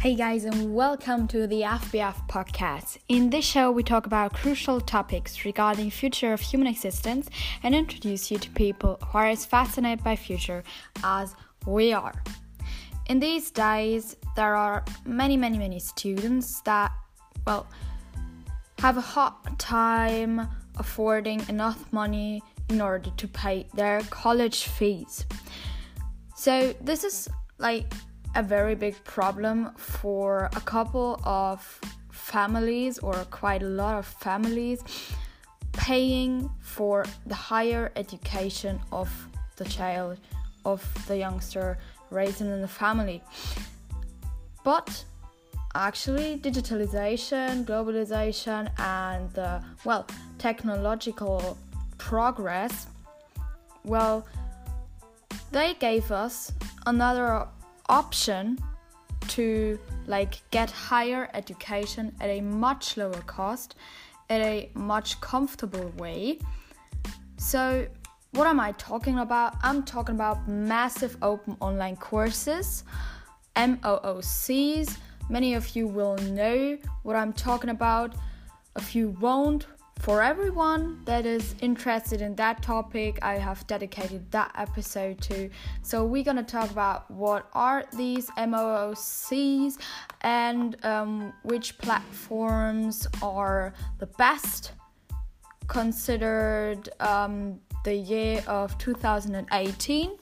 Hey guys, and welcome to the FBF podcast. In this show, we talk about crucial topics regarding future of human existence and introduce you to people who are as fascinated by future as we are. In these days, there are many, many, many students that, well, have a hard time affording enough money in order to pay their college fees. So this is like a very big problem for a couple of families or quite a lot of families paying for the higher education of the child of the youngster raised in the family. But actually digitalization globalization and well technological progress well they gave us another option to like get higher education at a much lower cost at a much comfortable way. So what am i talking about? I'm talking about massive open online courses moocs many of you will know what i'm talking about. A few won't for everyone that is interested in that topic, I have dedicated that episode to. So, we're gonna talk about what are these MOOCs and um, which platforms are the best considered um, the year of 2018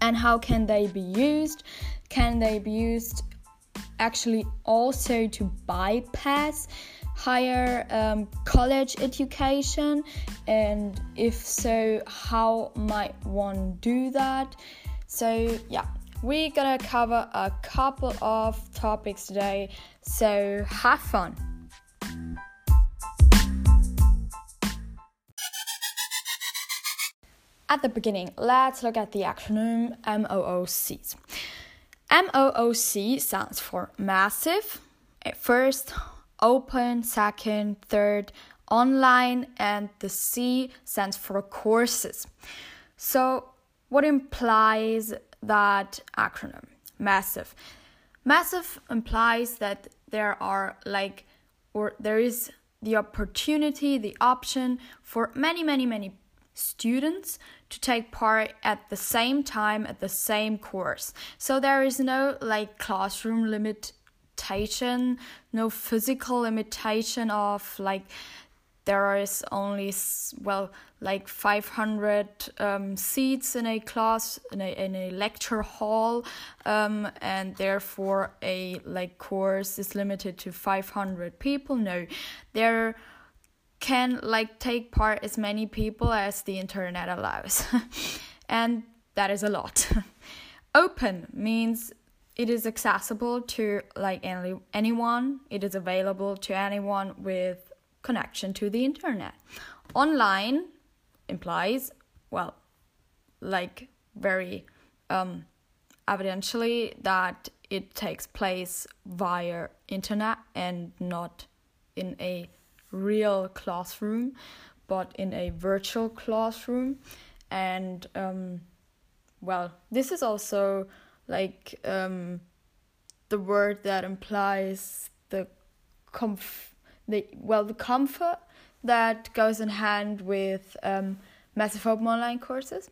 and how can they be used can they be used actually also to bypass higher um, college education? And if so how might one do that? So yeah we're gonna cover a couple of topics today. So have fun. At the beginning let's look at the acronym moocs mooc stands for massive at first open, second, third, online, and the C stands for courses. So, what implies that acronym? Massive. Massive implies that there are like, or there is the opportunity, the option for many, many, many students to take part at the same time at the same course. So there is no like classroom limit limitation, no physical limitation of like there is only well like 500 um, seats in a class in a, in a lecture hall um, and therefore a like course is limited to 500 people. No there can like take part as many people as the internet allows. And that is a lot. Open means it is accessible to like any, anyone. It is available to anyone with connection to the internet. Online implies well like very um evidentially that it takes place via internet and not in a real classroom but in a virtual classroom. And um well this is also like um, the word that implies the comf the well the comfort that goes in hand with um, massive open online courses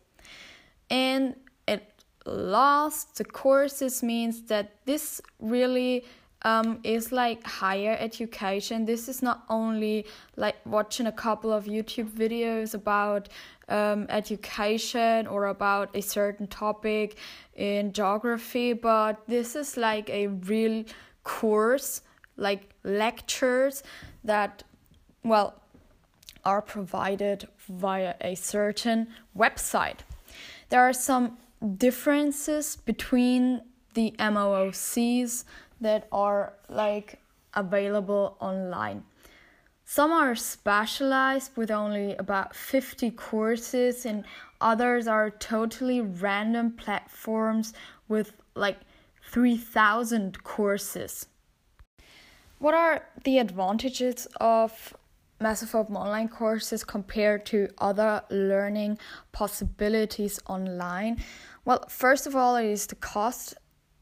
and at last the courses means that this really um, is like higher education. This is not only like watching a couple of YouTube videos about um, education or about a certain topic in geography, but this is like a real course, like lectures that, well, are provided via a certain website. There are some differences between the MOOCs that are like available online. Some are specialized with only about 50 courses, and others are totally random platforms with like 3,000 courses. What are the advantages of Massive Open online courses compared to other learning possibilities online? Well, first of all, it is the cost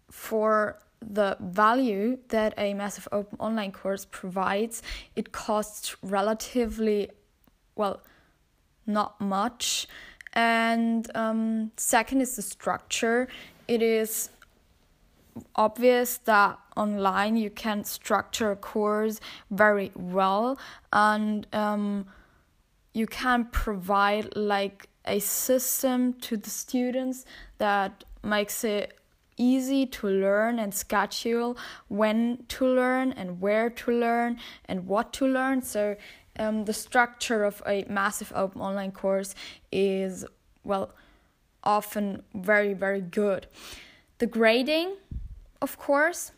for the value that a massive open online course provides, it costs relatively, well, not much. And um, second is the structure. It is obvious that online you can structure a course very well and um, you can provide like a system to the students that makes it easy to learn and schedule when to learn and where to learn and what to learn. So um, the structure of a massive open online course is well often very very good. The grading of course.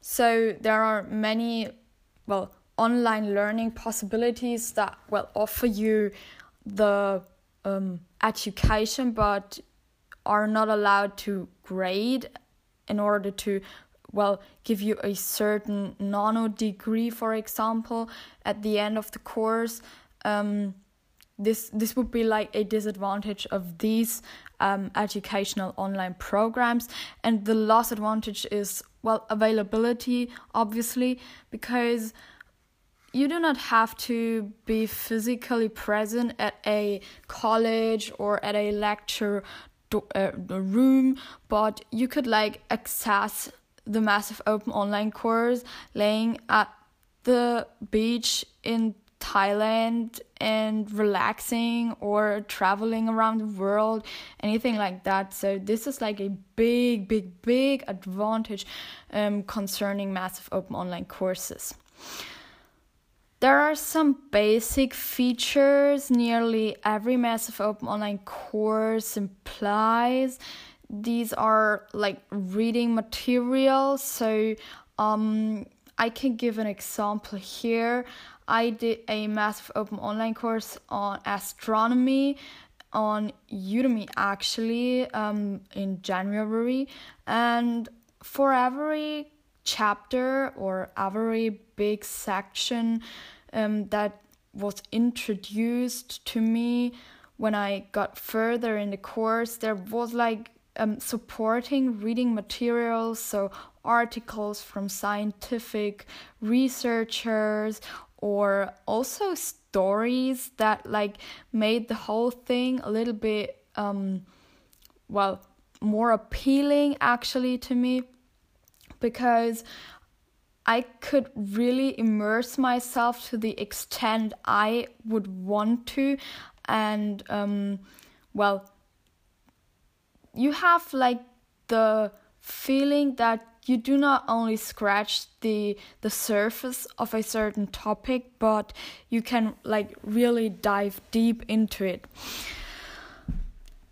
So there are many well online learning possibilities that will offer you the um, education but are not allowed to grade in order to well give you a certain nano degree for example at the end of the course. Um, this this would be like a disadvantage of these um, educational online programs. And the last advantage is well availability obviously because you do not have to be physically present at a college or at a lecture uh, room but you could like access the massive open online course laying at the beach in Thailand and relaxing or traveling around the world, anything like that. So this is like a big, big, big advantage um, concerning massive open online courses. There are some basic features nearly every massive open online course implies. These are like reading material, So um, I can give an example here. I did a massive open online course on astronomy on Udemy actually um, in January. And for every chapter or every big section um, that was introduced to me when I got further in the course. There was like um, supporting reading materials, so articles from scientific researchers or also stories that like made the whole thing a little bit um well more appealing actually to me because I could really immerse myself to the extent I would want to. And, um, well, you have like the feeling that you do not only scratch the the surface of a certain topic but you can like really dive deep into it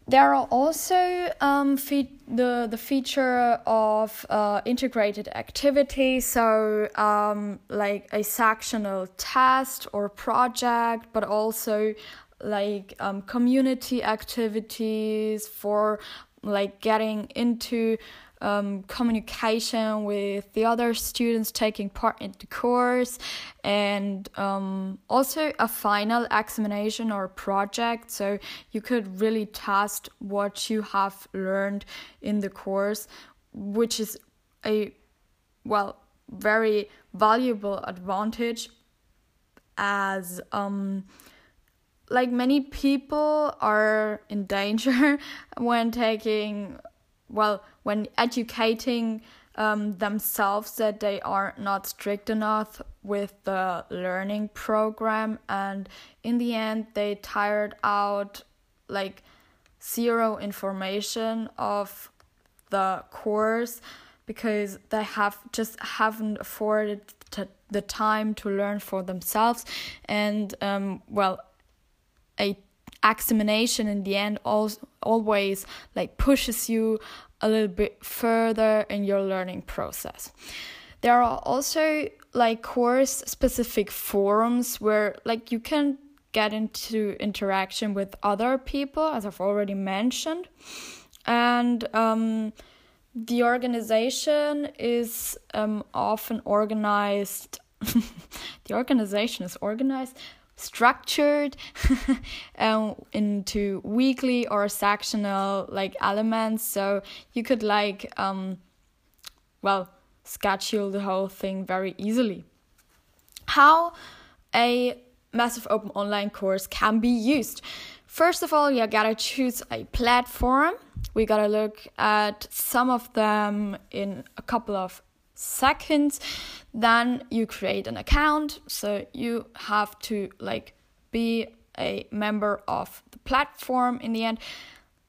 there are also um, fe- the the feature of uh, integrated activity, so um, like a sectional test or project, but also like um, community activities for like getting into um, communication with the other students taking part in the course, and um, also a final examination or project. So you could really test what you have learned in the course, which is a well very valuable advantage as um like many people are in danger when taking well when educating um, themselves that they are not strict enough with the learning program and in the end they tired out like zero information of the course because they have just haven't afforded the time to learn for themselves. And um, well a examination in the end also always like pushes you a little bit further in your learning process. There are also like course specific forums where like you can get into interaction with other people as I've already mentioned and um, the organization is um, often organized the organization is organized structured um, into weekly or sectional like elements so you could like um well schedule the whole thing very easily. How a massive open online course can be used. First of all, you gotta choose a platform. We gotta look at some of them in a couple of seconds. Then you create an account. So you have to like be a member of the platform in the end.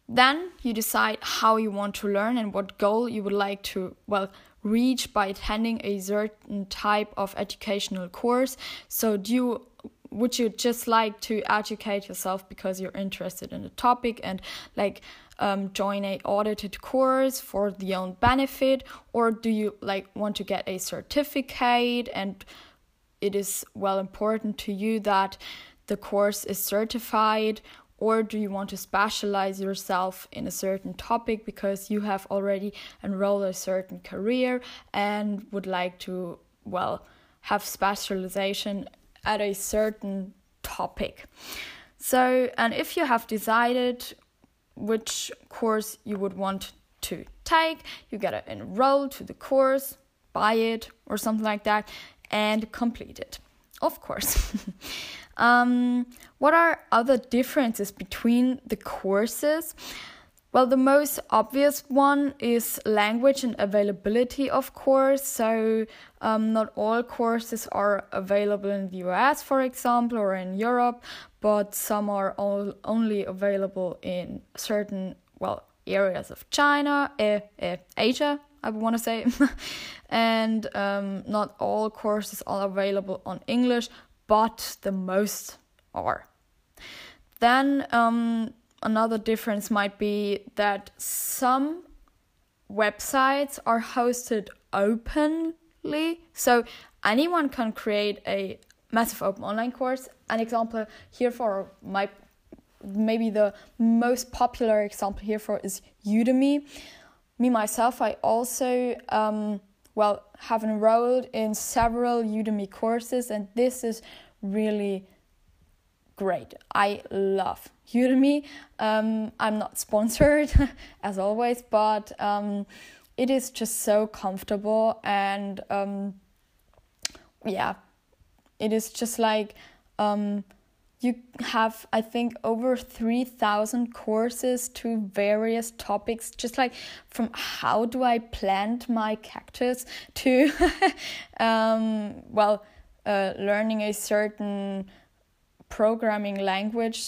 Then you decide how you want to learn and what goal you would like to, well, reach by attending a certain type of educational course. So, do you would you just like to educate yourself because you're interested in the topic and like um, join a audited course for the own benefit or do you like want to get a certificate? And it is well important to you that the course is certified or do you want to specialize yourself in a certain topic because you have already enrolled a certain career and would like to well have specialization at a certain topic? So and if you have decided which course you would want to take you gotta enroll to the course buy it or something like that and complete it of course Um, what are other differences between the courses? Well, the most obvious one is language and availability, of course. So, um, not all courses are available in the US, for example, or in Europe, but some are all only available in certain, well, areas of China, eh, eh, Asia, I want to say. and um, not all courses are available on English, but the most are. Then um, another difference might be that some websites are hosted openly, so anyone can create a massive open online course. An example here for my maybe the most popular example here for is Udemy. Me myself, I also um, well, have enrolled in several Udemy courses, and this is really great. I love Udemy. Um, I'm not sponsored as always, but um, it is just so comfortable, and um, yeah, it is just like um, you have i think over 3000 courses to various topics just like from how do i plant my cactus to um, well uh, learning a certain programming language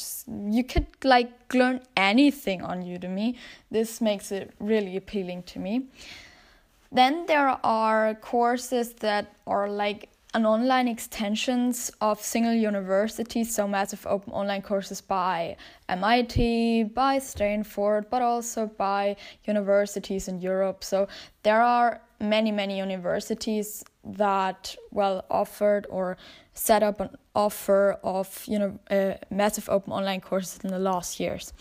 you could like learn anything on udemy this makes it really appealing to me then there are courses that are like an online extensions of single universities, so massive open online courses by MIT, by Stanford, but also by universities in Europe. So there are many, many universities that well offered or set up an offer of you know uh, massive open online courses in the last years.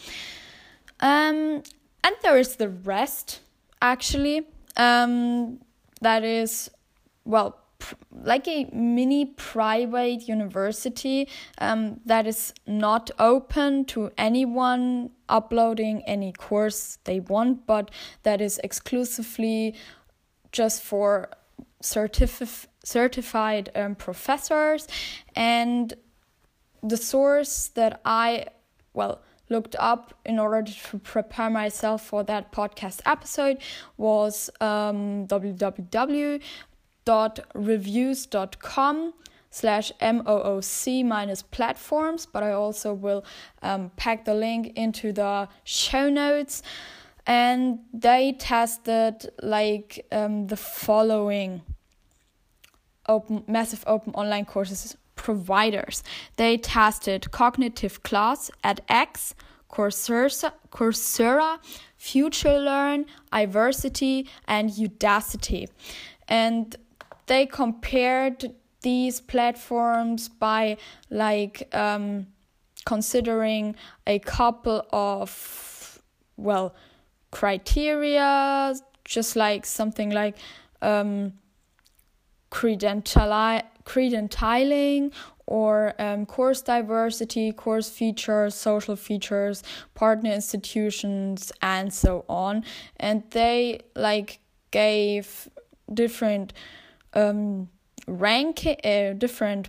Um, and there is the rest actually. Um, that is well like a mini private university um, that is not open to anyone uploading any course they want, but that is exclusively just for certif- certified um, professors. And the source that I, well, looked up in order to prepare myself for that podcast episode was um, www reviews.com slash mooc minus platforms but i also will um, pack the link into the show notes and they tested like um, the following open massive open online courses providers. They tested cognitive class edX coursera, coursera FutureLearn iversity and udacity. And they compared these platforms by like um, considering a couple of well criteria just like something like um, credentialing or um, course diversity, course features, social features, partner institutions, and so on. And they like gave different um, ranking, uh, different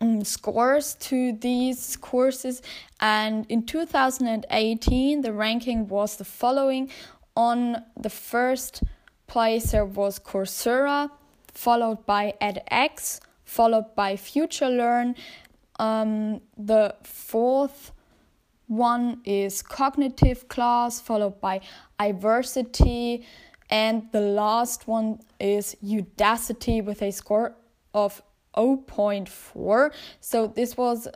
um, scores to these courses, and in 2018 the ranking was the following. On the first place there was Coursera, followed by edX, followed by FutureLearn. Um, the fourth one is cognitive class, followed by iversity, and the last one is Udacity with a score of 0.4. So this was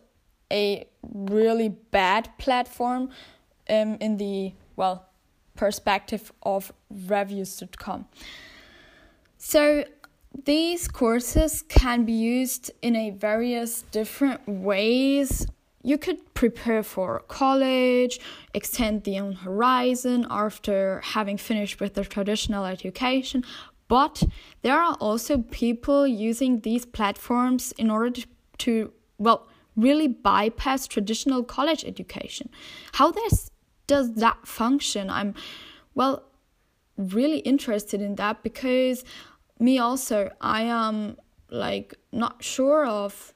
a really bad platform um, in the well perspective of reviews.com. So these courses can be used in a various different ways. You could prepare for college, extend the own horizon after having finished with the traditional education, but there are also people using these platforms in order to, well, really bypass traditional college education. How this does that function? I'm well really interested in that because me also I am like not sure of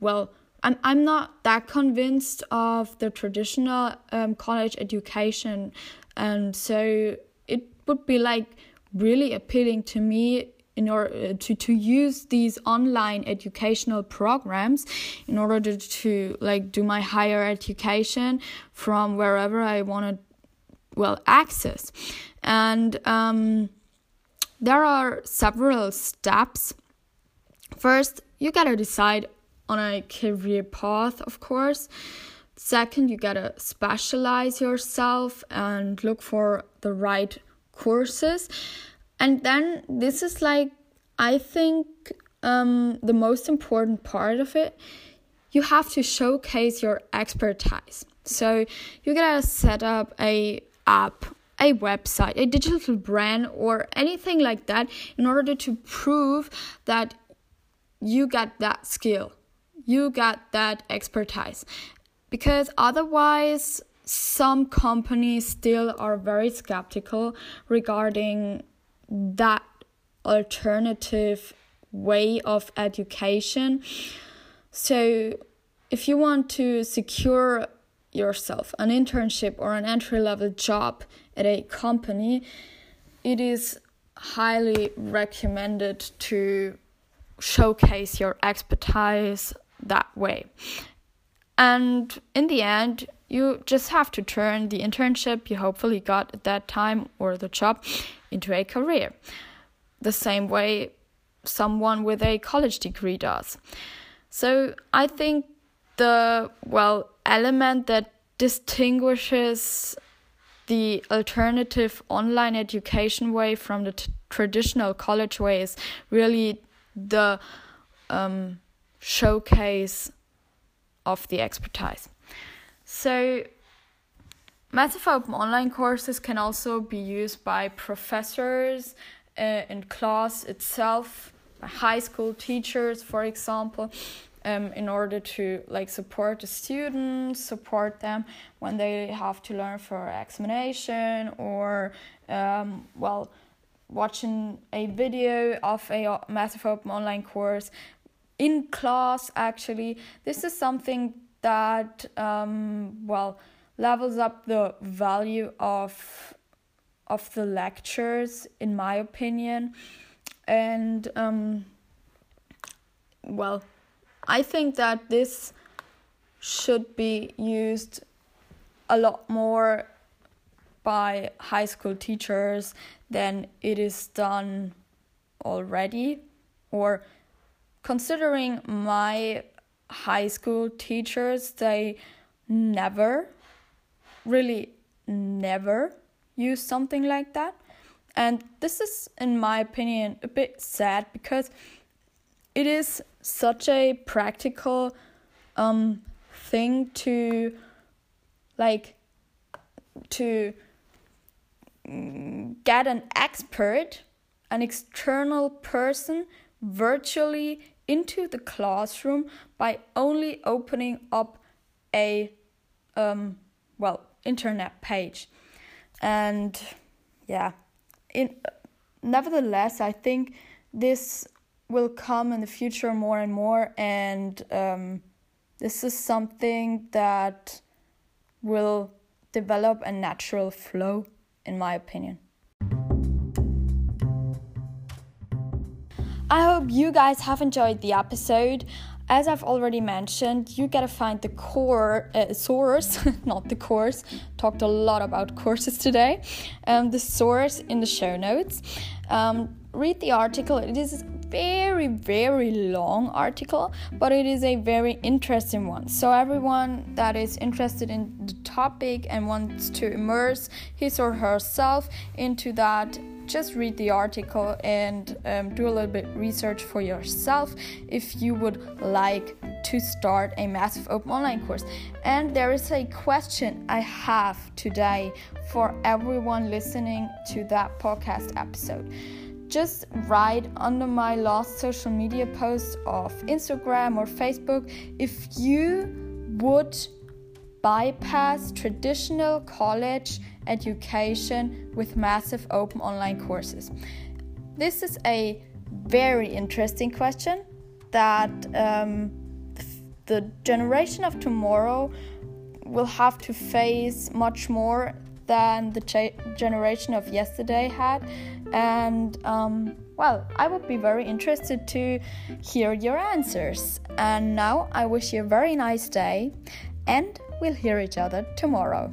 well I'm I'm not that convinced of the traditional um, college education. And so it would be like really appealing to me in order uh, to to use these online educational programs in order to, to like do my higher education from wherever I want to well access. And um, there are several steps. First you gotta decide on a career path of course. Second you gotta specialize yourself and look for the right courses. And then this is like i think um, the most important part of it. You have to showcase your expertise. So you gotta set up a app a website a digital brand or anything like that in order to prove that you got that skill you got that expertise because otherwise some companies still are very skeptical regarding that alternative way of education. So, if you want to secure yourself an internship or an entry level job at a company, it is highly recommended to showcase your expertise that way. And in the end, you just have to turn the internship you hopefully got at that time or the job into a career. The same way someone with a college degree does. So I think the well element that distinguishes the alternative online education way from the traditional college way is really the um, showcase of the expertise. So, Massive Open online courses can also be used by professors uh, in class itself, by high school teachers, for example, um, in order to like support the students, support them when they have to learn for examination or um, well, watching a video of a Massive Open online course in class. Actually, this is something that um, well levels up the value of of the lectures in my opinion and um, well i think that this should be used a lot more by high school teachers than it is done already or considering my high school teachers, they never, really never use something like that. And this is, in my opinion, a bit sad because it is such a practical um, thing to like to get an expert, an external person virtually into the classroom by only opening up a um, well internet page. And yeah. In nevertheless, I think this will come in the future more and more, and um, this is something that will develop a natural flow, in my opinion. I hope you guys have enjoyed the episode. As I've already mentioned, you gotta find the core uh, source, not the course. Talked a lot about courses today. Um, the source in the show notes. Um, read the article. It is very very long article, but it is a very interesting one. So everyone that is interested in the topic and wants to immerse his or herself into that just read the article and um, do a little bit research for yourself if you would like to start a massive open online course. And there is a question I have today for everyone listening to that podcast episode. Just write under my last social media post of Instagram or Facebook if you would bypass traditional college education with massive open online courses? This is a very interesting question that um, the generation of tomorrow will have to face much more than the generation of yesterday had. And um, well, I would be very interested to hear your answers. And now I wish you a very nice day and We'll hear each other tomorrow.